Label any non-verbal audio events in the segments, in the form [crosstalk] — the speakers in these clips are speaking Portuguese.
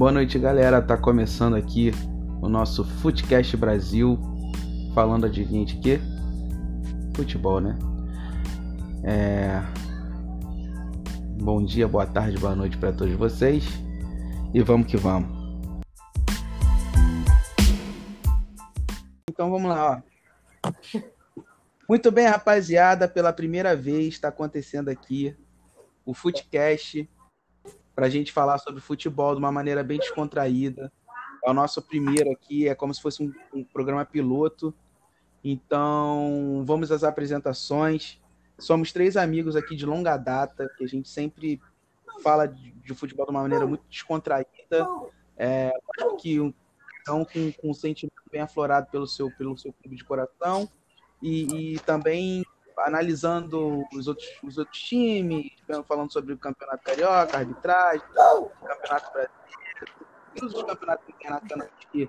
Boa noite, galera. Tá começando aqui o nosso Footcast Brasil, falando de gente que futebol, né? É... Bom dia, boa tarde, boa noite para todos vocês e vamos que vamos. Então vamos lá, ó. Muito bem, rapaziada, pela primeira vez está acontecendo aqui o Footcast para a gente falar sobre futebol de uma maneira bem descontraída. É o nosso primeiro aqui, é como se fosse um, um programa piloto. Então, vamos às apresentações. Somos três amigos aqui de longa data, que a gente sempre fala de, de futebol de uma maneira muito descontraída. É, acho que um, então, com, com um sentimento bem aflorado pelo seu, pelo seu clube de coração. E, e também analisando os outros, os outros times, falando sobre o Campeonato Carioca, arbitragem, Campeonato Brasileiro, todos os campeonatos internacionais que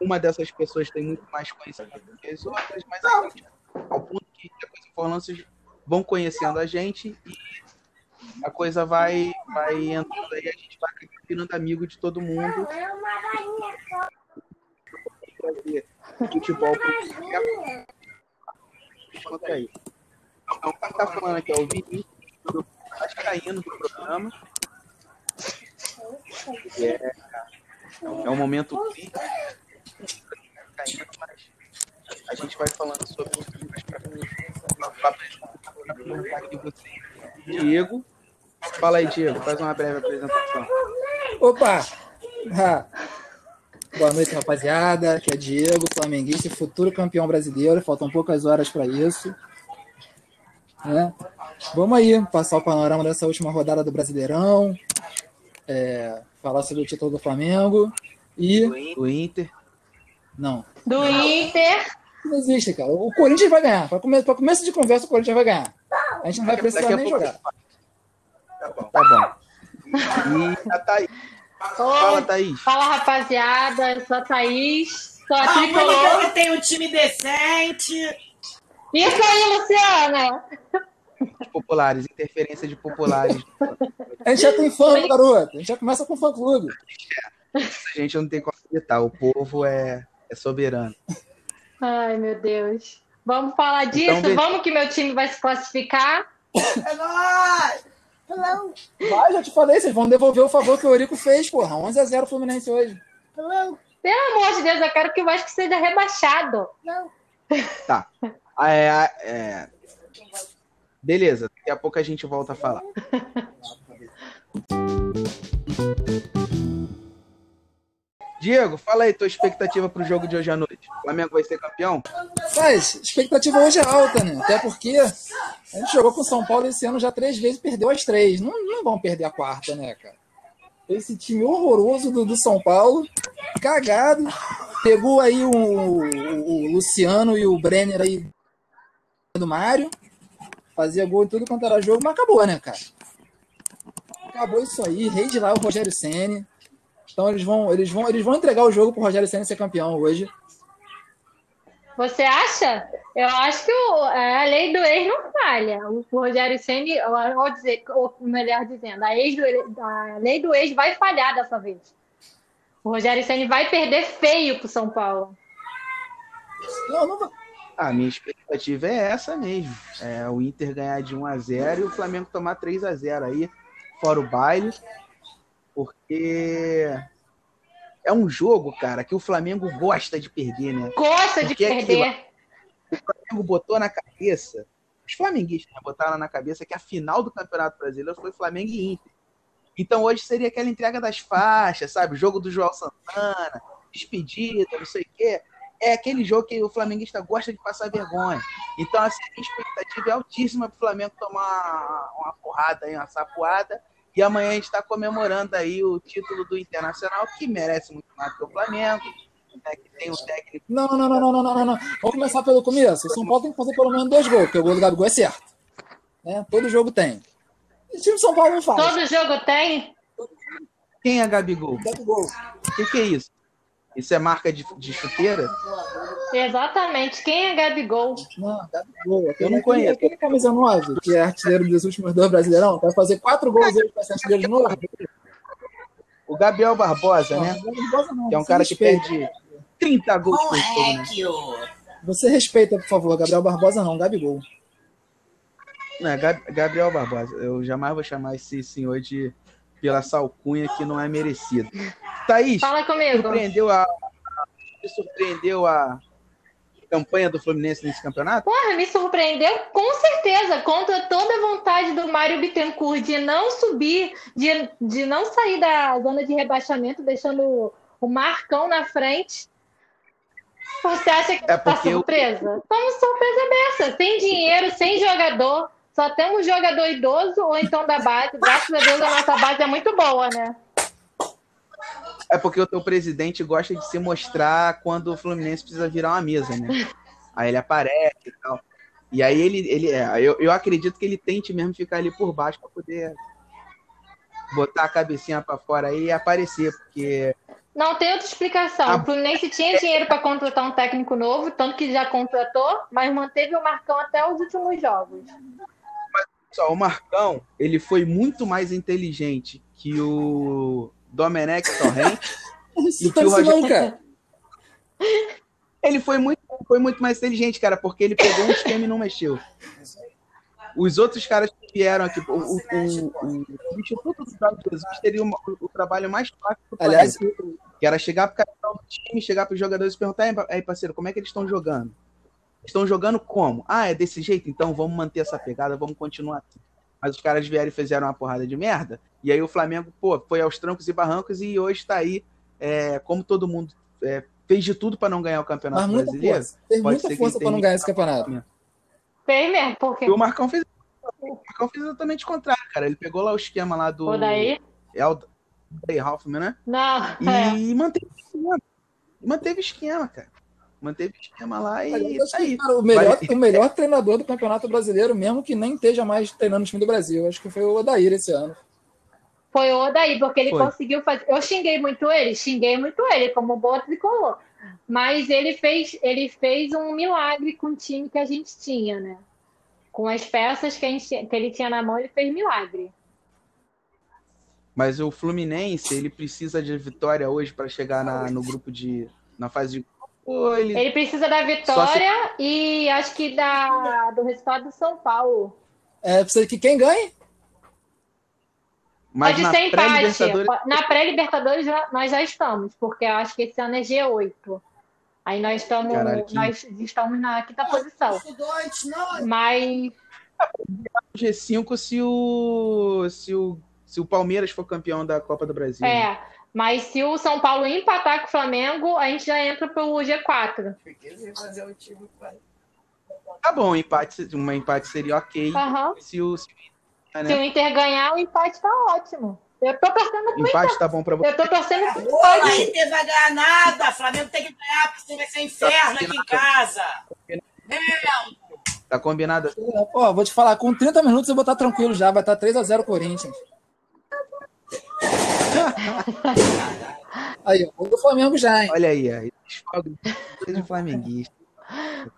uma dessas pessoas tem muito mais conhecimento do que as outras, mas gente, ao ponto que depois informantes vão conhecendo a gente e a coisa vai, vai entrando aí, a gente vai virando amigo de todo mundo. Futebol contra aí. Então, quem tá falando aqui é o Vinícius, do Vascaíno do programa. É, é um momento crítico. A gente vai falando sobre os livros para. Diego. Fala aí, Diego. Faz uma breve apresentação. Opa! Boa noite, rapaziada. Aqui é Diego, flamenguista e futuro campeão brasileiro. Faltam poucas horas para isso. Né? Vamos aí passar o panorama dessa última rodada do Brasileirão, é, falar sobre o título do Flamengo e. Do Inter. Não. Do Inter. Não existe, cara. O Corinthians vai ganhar. Para come começo de conversa, o Corinthians vai ganhar. A gente não vai precisar nem jogar. Tá bom. Tá bom. [laughs] E a Fala, Thaís. Fala, rapaziada. Eu sou a Thaís. Sou a ah, tricolor. que tem um time decente. Isso aí, Luciana. Populares, interferência de populares. A gente já tem fã, garoto. A gente já começa com fã clube. A gente não tem como evitar. O povo é, é soberano. Ai, meu Deus. Vamos falar então, disso? Então, Vamos que meu time vai se classificar. É nóis! Vai, já te falei, vocês vão devolver o favor que o Eurico fez, porra. 11x0 Fluminense hoje. Pelo amor de Deus, eu quero que o Vasco seja rebaixado. Não. Tá. É, é... Beleza, daqui a pouco a gente volta a falar. [laughs] Diego, fala aí tua expectativa pro jogo de hoje à noite. O Flamengo vai ser campeão? Mas, expectativa hoje é alta, né? Até porque a gente jogou com o São Paulo esse ano já três vezes perdeu as três. Não, não vão perder a quarta, né, cara? Esse time horroroso do, do São Paulo, cagado. Pegou aí o, o, Luciano e o Brenner aí do Mário. Fazia gol em tudo quanto era jogo, mas acabou, né, cara? Acabou isso aí. Rei de lá o Rogério Senni. Então eles vão, eles vão, eles vão entregar o jogo pro Rogério Senna ser campeão hoje. Você acha? Eu acho que o, é, a lei do ex não falha. O Rogério Senna, vou dizer, ou melhor dizendo, a, ex do, a lei do ex vai falhar dessa vez. O Rogério Senna vai perder feio pro São Paulo. Não, não A minha expectativa é essa mesmo. É o Inter ganhar de 1 a 0 e o Flamengo tomar 3 a 0 aí, fora o baile porque é um jogo, cara, que o Flamengo gosta de perder, né? Gosta porque de é perder. o Flamengo botou na cabeça, os flamenguistas né, botaram na cabeça que a final do Campeonato Brasileiro foi Flamengo e Inter. Então hoje seria aquela entrega das faixas, sabe? O jogo do João Santana, despedida, não sei o quê. É aquele jogo que o flamenguista gosta de passar vergonha. Então, assim, a expectativa é altíssima para o Flamengo tomar uma porrada aí, uma sapuada e amanhã a gente está comemorando aí o título do Internacional, que merece muito mais que o Flamengo. Né, que tem o técnico. Não, não, não, não, não, não, não. Vamos começar pelo começo. O São Paulo tem que fazer pelo menos dois gols, porque o gol do Gabigol é certo. Né? Todo jogo tem. O time do São Paulo não faz. Todo jogo tem? Quem é Gabigol? Gabigol. O que, que é isso? Isso é marca de, de chuteira? Exatamente. Quem é Gabigol? Não, Gabigol. Eu não conheço. Aquele camisa 9, que é artilheiro dos últimos dois brasileirão, vai fazer quatro gols hoje para ser artilheiro de novo? o Gabriel Barbosa, né? Barbosa não, Que é um cara que respeita. perde 30 gols por jogo, né? Você respeita, por favor, Gabriel Barbosa não, Gabigol. Não, é Gab- Gabriel Barbosa. Eu jamais vou chamar esse senhor de pela salcunha que não é merecido. Thaís, Fala comigo. surpreendeu a, surpreendeu a campanha do Fluminense nesse campeonato? Porra, me surpreendeu com certeza, contra toda a vontade do Mário Bittencourt de não subir, de, de não sair da zona de rebaixamento, deixando o- Marcão na frente. Você acha que É tá porque eu- surpresa? Como surpresa dessa? Sem dinheiro, sem jogador, só temos jogador idoso ou então da base. Graças a Deus a nossa base é muito boa, né? É porque o teu presidente gosta de se mostrar quando o Fluminense precisa virar uma mesa, né? Aí ele aparece e tal. E aí ele, ele é, eu, eu acredito que ele tente mesmo ficar ali por baixo para poder botar a cabecinha para fora aí e aparecer, porque Não tem outra explicação. Ah. O Fluminense tinha dinheiro para contratar um técnico novo, tanto que já contratou, mas manteve o Marcão até os últimos jogos. só, o Marcão, ele foi muito mais inteligente que o Domenech Torrent. [laughs] Isso E que o Roger-. Ele foi muito, foi muito mais inteligente, cara, porque ele pegou um esquema e não mexeu. Os outros caras que vieram aqui, o, o, o, o Instituto do Jorge Jesus teria o, o trabalho mais fácil do Aliás, planeta, que era chegar capitão do time, chegar pros jogadores e perguntar, "Ei, pa- aí, parceiro, como é que eles estão jogando? Estão jogando como? Ah, é desse jeito? Então vamos manter essa pegada, vamos continuar assim. Mas os caras vieram e fizeram uma porrada de merda, e aí o Flamengo, pô, foi aos trancos e barrancos e hoje tá aí, é, como todo mundo é, fez de tudo para não ganhar o Campeonato mas muita Brasileiro. força. Muita força pra não ganhar esse campeonato. Fez mesmo, porque E o Marcão fez, o Marcão fez exatamente o contrário, cara. Ele pegou lá o esquema lá do o daí. Eld- Day Hoffman, né? Não, E é. manteve o esquema. Manteve o esquema, cara. Manteve o esquema lá e eu acho tá que, aí. cara, o, melhor, Vai- o melhor treinador do Campeonato Brasileiro, mesmo que nem esteja mais treinando o time do Brasil. Acho que foi o Odair esse ano. Foi o daí, porque ele Foi. conseguiu fazer. Eu xinguei muito ele, xinguei muito ele, como boa tricolor. Mas ele fez, ele fez um milagre com o time que a gente tinha, né? Com as peças que, a gente, que ele tinha na mão, ele fez milagre. Mas o Fluminense, ele precisa de vitória hoje para chegar na, no grupo de. na fase de. Ou ele- Ele precisa da vitória e acho que da, do resultado do São Paulo. É, precisa que quem ganhe? Mas Pode na ser empate. pré-Libertadores. Na pré-Libertadores já- nós já estamos, porque eu acho que esse ano é G8. Aí nós estamos, Caralho, que- nós estamos na quinta posição. Estudantes, não. Mas G5 se o. se o. se o Palmeiras for campeão da Copa do Brasil. né? Mas se o São Paulo empatar com o Flamengo, a gente já entra pro G4. Porque você fazer o time vai. Tá bom, empate, um empate seria ok. Aham. Se o, se o- né? Se o Inter ganhar, o empate tá ótimo. Eu tô torcendo pro empate tá bom pra você. Eu tô torcendo pro empate. mas Inter vai ganhar nada. Flamengo tem que ganhar, porque senão vai ser inferno aqui em casa. Tá combinado? Pô, vou te falar, com 30 minutos eu vou estar tranquilo já. Vai estar 3x0 Corinthians. [laughs] Aí, ó, o do Flamengo já, hein? Olha aí, aí. Seja flamenguista.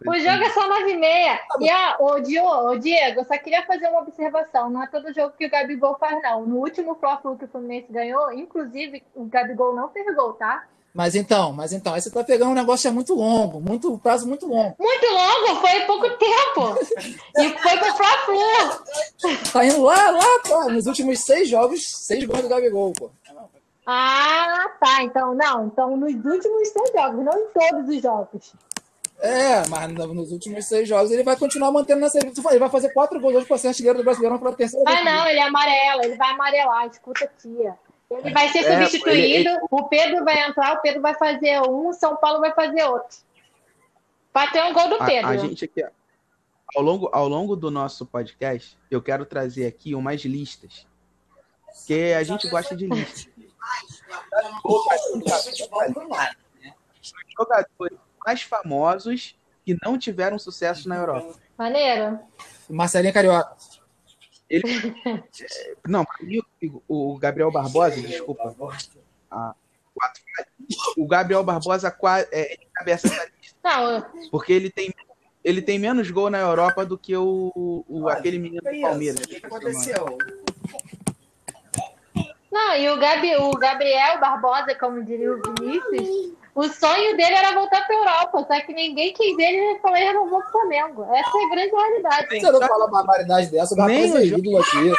O jogo é só 9 e meia. E a, o, Diego, eu só queria fazer uma observação. Não é todo jogo que o Gabigol faz, não. No último Fla-Flu que o Fluminense ganhou, inclusive, o Gabigol não fez gol, tá? Mas então, mas então, aí você tá pegando um negócio que é muito longo, muito um prazo muito longo. Muito longo, foi pouco tempo. E foi pro Fla-Flu. Tá indo lá, lá, pô, nos últimos seis jogos, seis gols do Gabigol, pô. Ah, tá. Então, não. Então, nos últimos seis jogos, não em todos os jogos. É, mas no- nos últimos seis jogos ele vai continuar mantendo nessa. Ele vai fazer quatro gols hoje para ser artilheiro do Brasileirão pela terceira Ah, não, ele é amarelo, ele vai amarelar, escuta, tia. Ele vai ser É, substituído, ele- ele- o Pedro vai entrar, o Pedro vai fazer um, o São Paulo vai fazer outro. Vai ter um gol do A, Pedro. a gente aqui, ao longo, ao longo do nosso podcast, eu quero trazer aqui umas listas. Porque a gente gosta de listas. Jogadores mais famosos que não tiveram sucesso na Europa. Maneiro. Marcelinho Carioca. [laughs] Não, pra mim, o Gabriel Barbosa, desculpa. a- quatro- o Gabriel Barbosa é, ele cabeça essa lista, Não, porque ele tem, ele tem menos gol na Europa do que o, o aquele menino do Palmeiras. O que aconteceu? Não, e o, Gabi, o Gabriel Barbosa, como diria o Vinícius, o sonho dele era voltar pra Europa, só que ninguém quis ele e falou ele renovou pro Flamengo. Essa é a grande realidade. Você não fala uma barbaridade dessa, rapaz é ídolo aqui.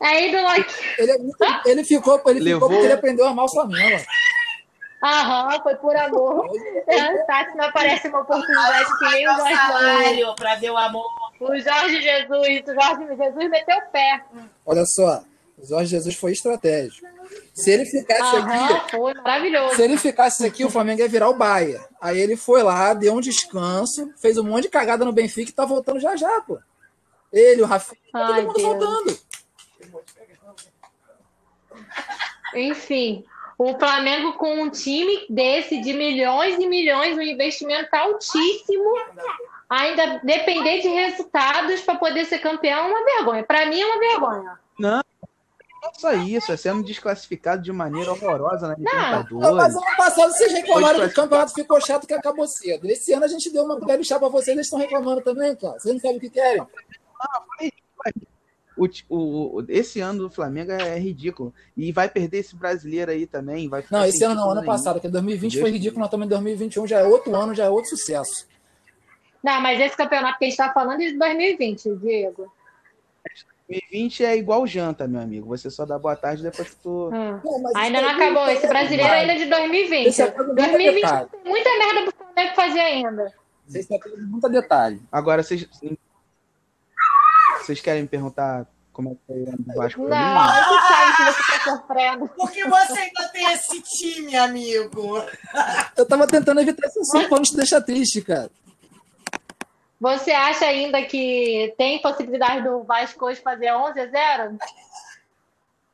É ídolo aqui. Ele, é muito- ele ficou, ele Levou- ficou porque ele aprendeu a amar o Flamengo. Aham, foi por amor. Tá, se não aparece uma oportunidade que nem o Jorge salário pra ver o amor. O Jorge Jesus, o Jorge Jesus meteu o pé. Olha só, o Jorge Jesus foi estratégico. Se ele ficasse aqui, Aham, foi maravilhoso. se ele ficasse aqui, o Flamengo ia virar o Bahia. Aí ele foi lá, deu um descanso, fez um monte de cagada no Benfica e tá voltando já já, pô. Ele, o Rafinha, tá Ai, todo mundo Deus. voltando. Enfim, o Flamengo com um time desse de milhões e milhões, um investimento altíssimo, ainda depender de resultados para poder ser campeão é uma vergonha. Para mim é uma vergonha. Não só isso, é sendo desclassificado de maneira horrorosa na Não, mas Libertadores. ano passado vocês reclamaram que o campeonato ficou chato que acabou cedo. Esse ano a gente deu uma colher de chá pra vocês, eles estão reclamando também, cara. Vocês não sabem o que querem. O, ti- o- o- esse ano do Flamengo é ridículo. E vai perder esse brasileiro aí também. Vai ficar Não, esse ano não, ano nenhum. passado, que 2020 Deus foi ridículo, nós estamos em 2021, já é outro ano, já é outro sucesso. Não, mas esse campeonato que a gente está falando é de 2020, Diego. 2020 é igual janta, meu amigo. Você só dá boa tarde depois que tu. Hum. Não, mas Ainda não acabou. Esse brasileiro ainda é de 2020. Esse é todo mundo 2020 detalhe. tem muita merda pro Flamengo fazer ainda. Vocês estão tendo muito detalhe. Agora, vocês. Vocês querem me perguntar como é que foi o ano do Vasco? pra Não, mim? gente sabe que você tá sofrendo. Porque você ainda tem esse time, amigo. Eu tava tentando evitar esse assunto pra não te deixar triste, cara. Você acha ainda que tem possibilidade do Vasco hoje fazer 11 a 0?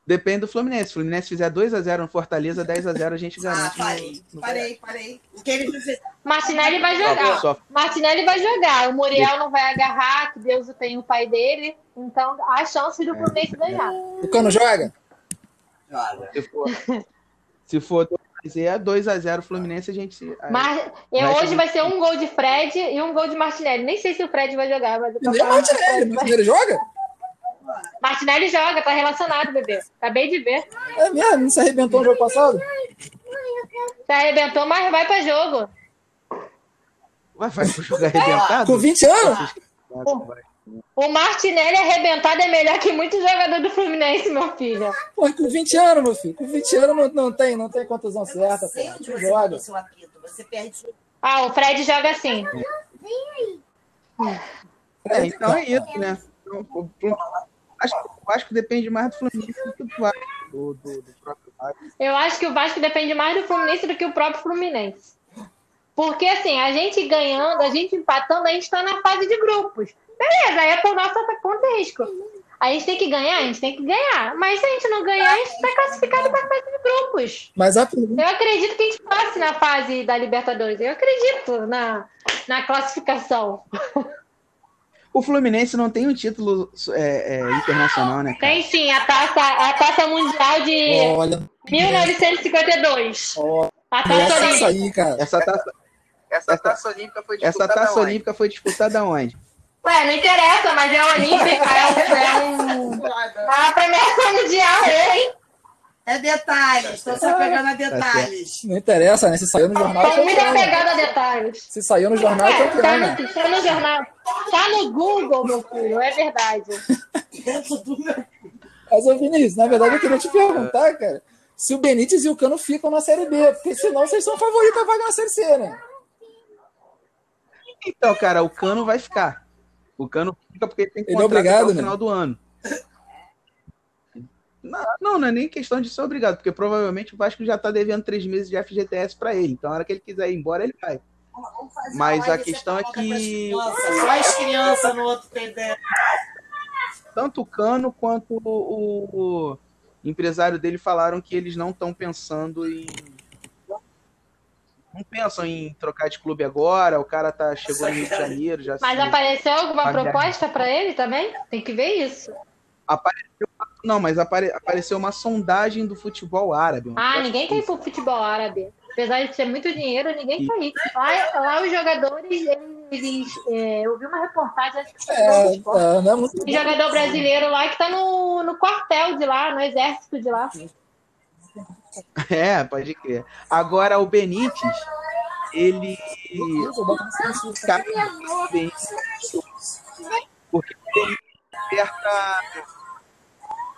Depende do Fluminense. Se o Fluminense fizer 2x0 no Fortaleza, 10x0 a gente Ah, garante. no- parei, no- parei, parei. O que ele dizer? Martinelli vai jogar. Só- Martinelli vai jogar. O Muriel não vai agarrar, que Deus tem o pai dele. Então, há chance do Fluminense ganhar. O Cano joga? Olha, Se for, se for 2x0, 2x0 Fluminense, a gente. Eu, Vai hoje ser- vai ser um gol de Fred e um gol de Martinelli. Nem sei se o Fred vai jogar, mas o nem o Martinelli. O Martinelli joga? Martinelli joga, tá relacionado, bebê. Acabei de ver. É mesmo? Não se arrebentou no jogo passado? Se arrebentou, mas vai pra jogo. Vai, vai pro jogo arrebentado? Com 20 anos? O Martinelli arrebentado é melhor que muitos jogadores do Fluminense, meu filho. Pô, com 20 anos, meu filho. Com 20 anos não, não tem, não tem contusão certa, sei pô. onde Não você joga. seu apito. Você perde. Ah, o Fred joga assim. É, então é isso, né? Então, o- o- acho que o Vasco depende mais do Fluminense do que do Vasco, do, do, do próprio Vasco. Eu acho que o Vasco depende mais do Fluminense do que o próprio Fluminense. Porque, assim, a gente ganhando, a gente empatando, a gente tá na fase de grupos. Beleza, aí é por e risco. A gente tem que ganhar, a gente tem que ganhar. Mas se a gente não ganhar, a gente tá classificado pra fase de grupos. Mas a Eu acredito que a gente passe na fase da Libertadores. Eu acredito na, na classificação. O Fluminense não tem um título é, é, internacional, né, cara? Tem sim a taça, a taça mundial de Olha, 1952. ó, A taça essa olímpica. aí, cara. Essa taça, Essa taça olímpica foi essa disputada taça onde? olímpica foi disputada onde? Ué, não interessa, mas é olímpica, é, um- é. A premiação mundial, é, hein? É detalhes, estou só pegando a detalhes. Não interessa, né? Se saiu no jornal, é Tô muito apegada a detalhes. Se saiu no jornal, é É, tá, no, tá no jornal. Tá no Google, meu filho, é verdade. [laughs] Mas, ô Vinícius, na verdade eu queria te perguntar, cara, se o Benítez e o Cano ficam na Série B, porque senão vocês são favoritos a vaga na Série C, né? Então, cara, o Cano vai ficar. O Cano fica porque ele tem Ele é contrato obrigado, até o né? final do ano. Não, não, não é nem questão de ser obrigado, porque provavelmente o Vasco já tá devendo três meses de FGTS para ele. Então, a hora que ele quiser ir embora, ele vai. Mas a questão é que- crianças. Só as crianças no outro TD. Tanto o Cano quanto o, o empresário dele falaram que eles não estão pensando em. Não pensam em trocar de clube agora. O cara tá, chegou no Rio de Janeiro, já Mas se- apareceu alguma proposta pra ele também? Tem que ver isso. apareceu. Não, mas apare- apareceu uma sondagem do futebol árabe. Ah, ninguém quer ir pro futebol árabe. Apesar de ser muito dinheiro, ninguém quer ir. Lá, lá os jogadores, eles eles. é, eu vi uma reportagem É, é, não é muito um jogador brasileiro lá que tá no, no quartel de lá, no exército de lá. É, pode crer. Agora o Benítez, ele. Cara, Benítez, porque ele desperta.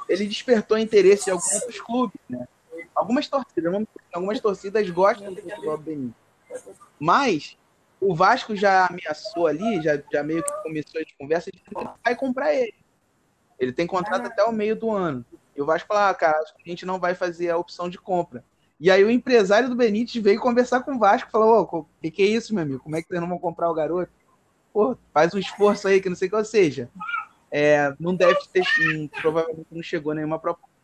Ele despertou interesse de alguns clubes, né? Algumas torcidas, algumas torcidas gostam do futebol do Benítez. Mas o Vasco já ameaçou ali, já, já meio que começou as conversas de vai comprar ele. Ele tem contrato até o meio do ano. E o Vasco falou, ah, cara, acho que a gente não vai fazer a opção de compra. E aí o empresário do Benítez veio conversar com o Vasco, falou, ô, o que, que é isso, meu amigo? Como é que vocês não vão comprar o garoto? Pô, faz um esforço aí, que não sei o que, ou seja, é, não deve ter, hum, provavelmente não chegou nenhuma proposta.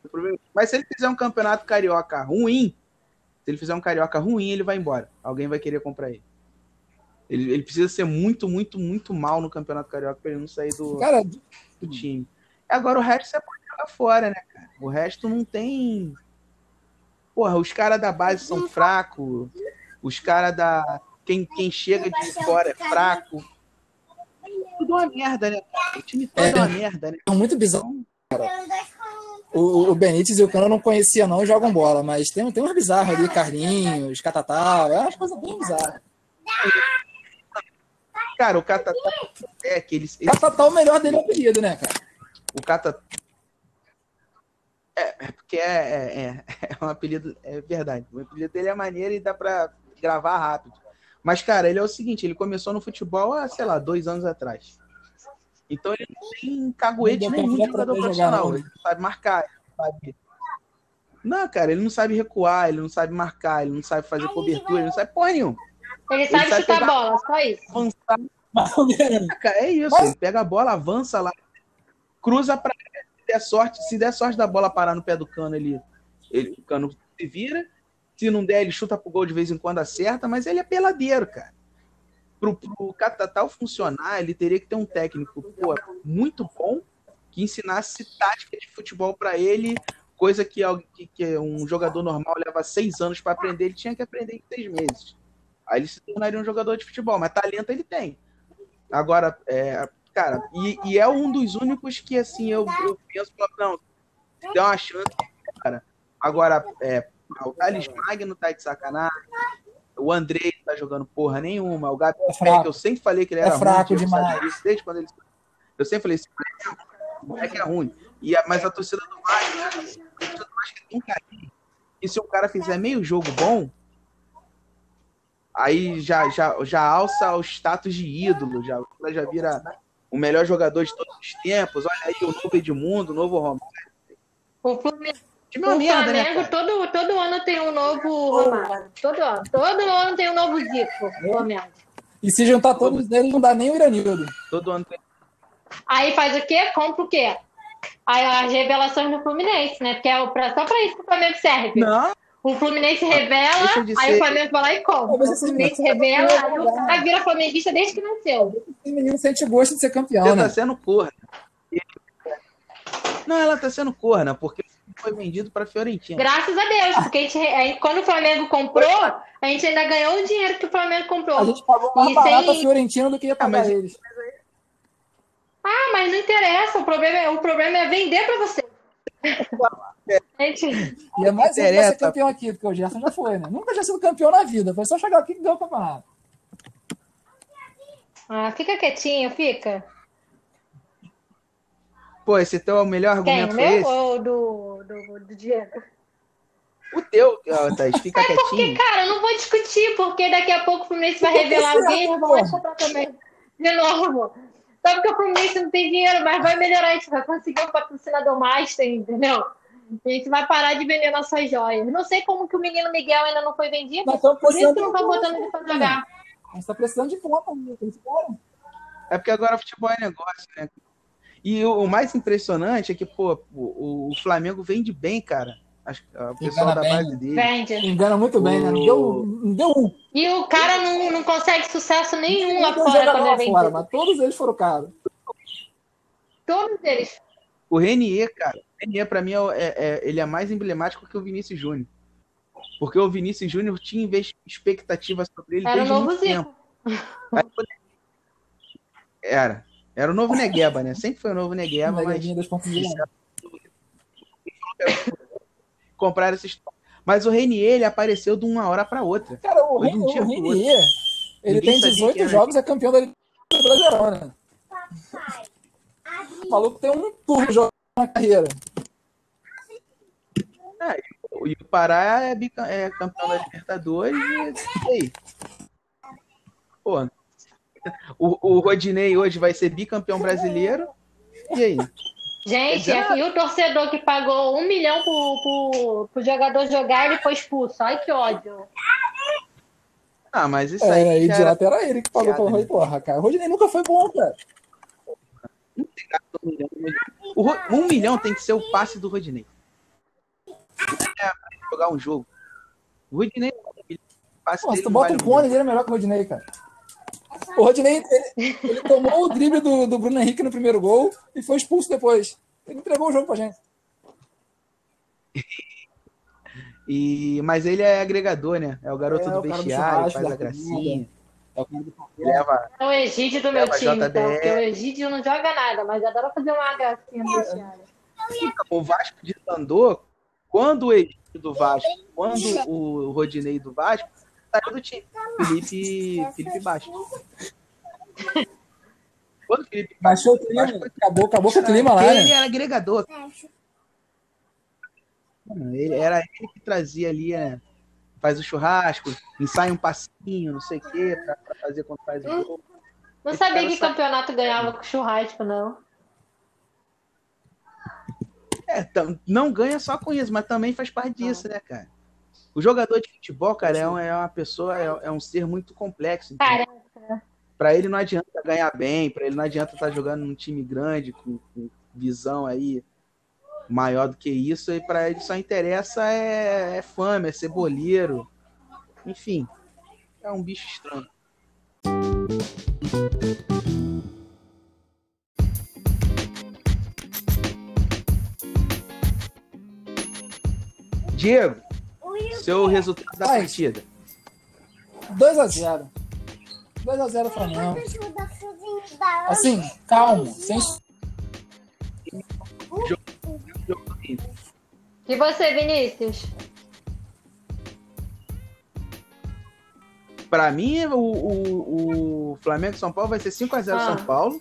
Mas se ele fizer um campeonato carioca ruim, se ele fizer um carioca ruim, ele vai embora. Alguém vai querer comprar ele. Ele, ele precisa ser muito, muito, muito mal no campeonato carioca para ele não sair do, Cara, do time. Agora o resto você pode jogar fora, né, cara? O resto não tem. Porra, os caras da base são fracos. Os caras da. Quem, quem chega de fora é fraco. Tudo uma merda, né? cara? O time todo é uma merda, né? é muito bizarro. O, o Benítez e o Cano eu não conhecia, não, jogam bola, mas tem, tem uns bizarros ali, Carlinhos, Catatal, é umas coisas bem bizarras. Cara, o Catatá é que eles. eles- Catatal, o melhor dele é o apelido, né, cara? o Catatá. É, é porque é, é, é, [laughs] é um apelido, é verdade. O apelido dele é maneiro e dá pra gravar rápido. Mas, cara, ele é o seguinte: ele começou no futebol há, sei lá, dois anos atrás. Então ele não tem caguete nenhum de jogador jogar, profissional. não. Ele não sabe marcar, ele não sabe. Não, cara, ele não sabe recuar, ele não sabe marcar, ele não sabe fazer cobertura, ele não sabe porra nenhuma. Ele sabe sabe chutar pegar- bola, só isso. Avançar é isso. Ele pega a bola, avança lá, cruza pra der sorte. Se der sorte da bola parar no pé do cano, ele, ele, o cano se vira. Se não der, ele chuta pro gol de vez em quando, acerta, mas ele é peladeiro, cara. Pro, pro Catatal funcionar, ele teria que ter um técnico pô, muito bom que ensinasse tática de futebol pra ele, coisa que, que, um jogador normal leva seis anos pra aprender, ele tinha que aprender em seis meses. Aí ele se tornaria um jogador de futebol, mas talento ele tem. Agora, é, cara, e, e é um dos únicos que, assim, eu, eu penso, não, se der uma chance, cara. Agora, é, o Thales Magno tá de sacanagem, o Andrei não tá jogando porra nenhuma, o Gabi, É fraco. eu sempre falei que ele É era fraco ruim, demais. disso, desde quando ele... Eu sempre falei, esse moleque é ruim. E, a- mas a torcida do Vasco, a torcida do Vasco tem um carinho. E se o cara fizer meio jogo bom, aí já, já, já alça o status de ídolo, já, já vira o melhor jogador de todos os tempos. Olha aí o novo Edmundo, o novo Romário. O Fluminense, O time é uma o merda, né, Flamengo todo, todo ano tem um novo Romário. Todo ano. Todo ano tem um novo Zico, o Flamengo. E se juntar todos eles, não dá nem o Iranildo. Todo ano tem. Aí faz o quê? Compra o quê? Aí as revelações do Fluminense, né? Porque é pra- só pra isso que o Flamengo serve. Não, O Fluminense revela, Deixa de aí ser- o Flamengo vai lá e compra. O Fluminense você revela, tá aí o cara vira flamenguista desde que nasceu. Esse menino sente gosto de ser campeão, você né? tá sendo corna. Não, ela tá sendo corna, porque foi vendido pra Fiorentina. Graças a Deus, porque a gente, quando o Flamengo comprou, a gente ainda ganhou o dinheiro que o Flamengo comprou. A gente pagou mais E barato sem- a Fiorentina do que ia pagar mas- eles. Ah, mas não interessa, o problema é, o problema é vender pra você. E é mais ele vai ser campeão aqui, porque o Gerson já foi, né? Nunca tinha sido campeão na vida. Foi só chegar aqui que deu o campeonato. ah, fica quietinho, fica. Pô, esse teu é o melhor Quem? argumento O foi meu esse? ou do, do, do Diego? O teu, ó, Thaís, fica É porque, quietinho. cara, eu não vou discutir, porque daqui a pouco o Fluminense vai revelar alguém e eu vou comprar também. De novo. Só porque o Fluminense não tem dinheiro, mas vai melhorar, a gente vai conseguir um patrocinador master, entendeu? A gente vai parar de vender nossas joias. Não sei como que o menino Miguel ainda não foi vendido, por isso que não tá ponta, botando ele pra jogar. A gente tá precisando de ponta. né? Eles foram. É porque agora futebol é negócio, né? E o, mais impressionante é que, pô, o, o Flamengo vende bem, cara. Acho que O pessoal Engana da bem. base dele. Vende. Engana muito bem, né? Não deu, não deu um. E o cara não, não consegue sucesso nenhum lá fora quando é lá fora, mas todos eles foram caros. Todos eles. O Renier, cara, o Renier pra mim é, o- é- é- ele é mais emblemático que o Vinícius Júnior. Porque o Vinícius Júnior tinha expectativa sobre ele Era o desde novo muito tempo. Era. Era o novo Negueba, né? Sempre foi o novo Negueba, mas Neguinha 2.0. compraram essa história. Mas o Renier, ele apareceu de uma hora pra outra. Cara, o de um o Renier, ele Ninguém tem sabia 18 quem era. jogos, é campeão da Liga Brasileirão, né? O maluco tem um turno na carreira. E o Pará é, bica- é campeão da Libertadores e e aí. Pô, o, o Rodinei hoje vai ser bicampeão brasileiro. E aí? Gente, Exato. e o torcedor que pagou um milhão pro, pro, pro jogador jogar, ele foi expulso. Ai, que ódio. Ah, mas isso É, aí. aí de era lateral era ele que pagou pelo né? Rui Porra, cara. O Rodinei nunca foi bom, cara. um milhão. O Ro- um milhão tem que ser o passe do Rodinei. É pra jogar um jogo. O Rodinei. o passe dele tu bota vale um cone, milhão. ele é melhor que o Rodinei, cara. O Rodinei, ele, ele tomou o drible do, do Bruno Henrique no primeiro gol e foi expulso depois. Ele entregou o jogo pra gente. E, mas ele é agregador, né? É o garoto É, do do vestiário, faz a gracinha. É o cara do Leva, É o Egídio do meu time, JBL. então, porque o Egídio não joga nada, mas adora fazer uma gracinha no vestiário. o Vasco desandou quando o Egídio do Vasco, quando o Rodinei do Vasco, saiu do time. Felipe, Felipe Bastos. Quando Felipe Baixou o clima, acabou, acabou com o clima lá, ele né? era agregador. Mano, Ele, era ele que trazia ali, né? Faz o churrasco, ensaia um passinho, não sei o quê, pra, pra fazer quando faz o gol. Não Esse sabia que sabe. campeonato ganhava com churrasco, não. É, não ganha só com isso, mas também faz parte disso, né, cara? O jogador de futebol, cara, é, um- é uma pessoa, é, é um ser muito complexo. Pra ele não adianta ganhar bem, pra ele não adianta estar jogando num time grande, com, com visão aí maior do que isso, e pra ele só interessa é, é fama, é ser boleiro. Enfim, é um bicho estranho. Diego, seu resultado da Ai. partida. 2x0. 2x0 Flamengo. Assim, calmo. Sem... e você, Vinícius? Pra mim, o, o, o Flamengo e São Paulo vai ser 5x0 Ah. São Paulo.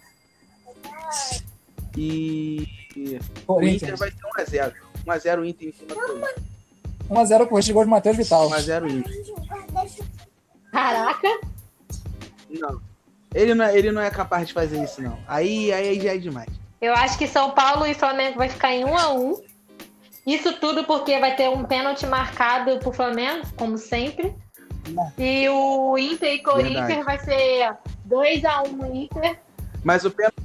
E o Inter vai ser 1x0. 1x0 Inter em cima do Corinthians. 1x0 com o gol de Matheus Vital. 1x0 Inter. Caraca, Não. Ele não, é, ele não é capaz de fazer isso, não. Aí, aí já é demais. eu acho que São Paulo e Flamengo vai ficar em 1 a 1 Isso tudo porque vai ter um pênalti marcado pro Flamengo, como sempre. E o Inter e Corinthians Verdade. vai ser 2 a 1 Inter. Mas o pênalti,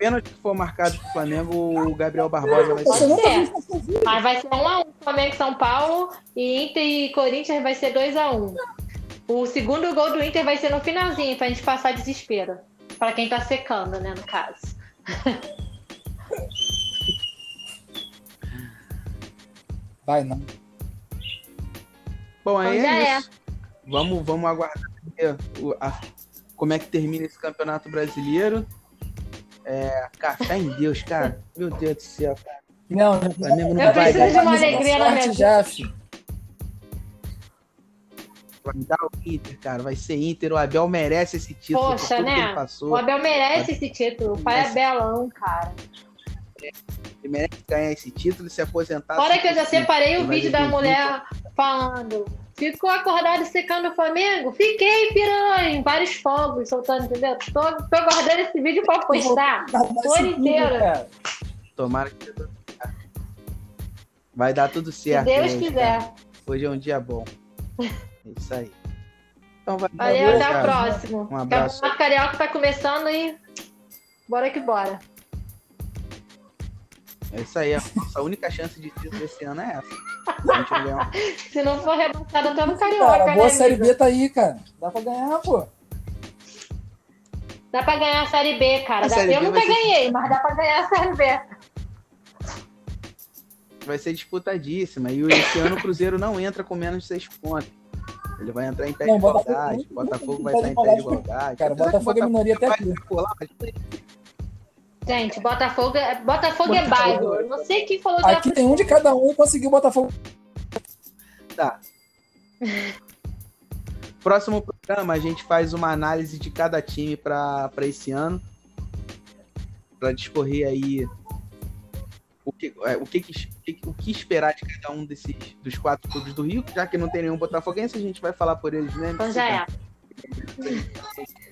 pênalti que for marcado pro Flamengo, o Gabriel Barbosa vai ser. ser. Mas vai ser 1 a 1 Flamengo e São Paulo e Inter e Corinthians vai ser 2 a 1 O segundo gol do Inter vai ser no finalzinho, pra gente passar desespero. Pra quem tá secando, né, no caso. Vai, não. Bom, aí Então é é. isso. Vamos, vamos aguardar a- como é que termina esse campeonato brasileiro. É, café em Deus, cara. Meu Deus do céu, cara. Não, O Flamengo não Eu vai preciso de dar, uma alegria na minha já, filho. vai dar o Inter, cara. Vai ser Inter. O Abel merece esse título. Poxa, né? O Abel merece esse título. O pai é belão, cara. Ele merece ganhar esse título e se aposentar. Fora que eu já separei o Vai vídeo da mulher falando. Ficou acordado secando o Flamengo? Fiquei, piranha, vários fogos soltando, entendeu? Tô, tô guardando esse vídeo pra postar. Tudo, inteiro. cara. Tomara que dê tudo certo. Vai dar tudo Se certo. Deus hoje, quiser. cara. Hoje é um dia bom. É [laughs] isso aí. Então vai. Valeu, até a próxima. Um abraço. O Carioca tá começando e bora que bora. É isso aí. A nossa única chance de título desse ano é essa. A gente não ganhar [laughs] um- Se não for rebaixado, até no Carioca, Cara, a boa né, Série? B tá aí, cara. Dá pra ganhar, pô. Dá pra ganhar a Série B, cara. A Dá- Série Eu B nunca ser- ganhei, mas dá pra ganhar a Série B. vai ser disputadíssima. E esse ano o Cruzeiro não entra com menos de seis pontos. Ele vai entrar em pé Não, de Botafogo igualdade. Botafogo não vai estar em pé de de- igualdade. Cara, Botafogo é minoria até aqui. por lá, mas Gente, Botafogo é, Botafogo é bairro. Eu não sei quem falou que Aqui tem um de cada um e conseguiu o Botafogo. Tá. Próximo programa, a gente faz uma análise de cada time para esse ano. Para discorrer aí o que, é, o, que, que- o que- o que esperar de cada um desses dos quatro clubes do Rio. Já que não tem nenhum botafoguense, a gente vai falar por eles mesmo. Então já é. [laughs]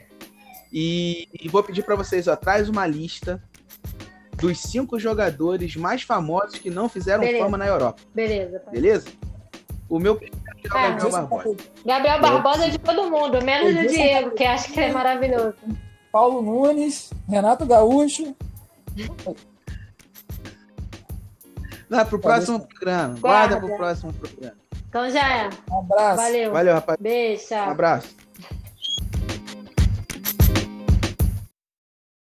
E, e vou pedir para vocês, ó, traz uma lista dos cinco jogadores mais famosos que não fizeram Beleza. fama na Europa, Beleza. pai. beleza? O meu primeiro é o Ah, Gabriel Barbosa. Gabriel Barbosa é de todo mundo, menos do Edilson Diego, que acha que é maravilhoso. Paulo Nunes, Renato Gaúcho. Não, pro próximo programa. Guarda Guarda. pro próximo programa. Então já é. Um abraço. Valeu. Valeu, rapaz. Beijo. Um abraço.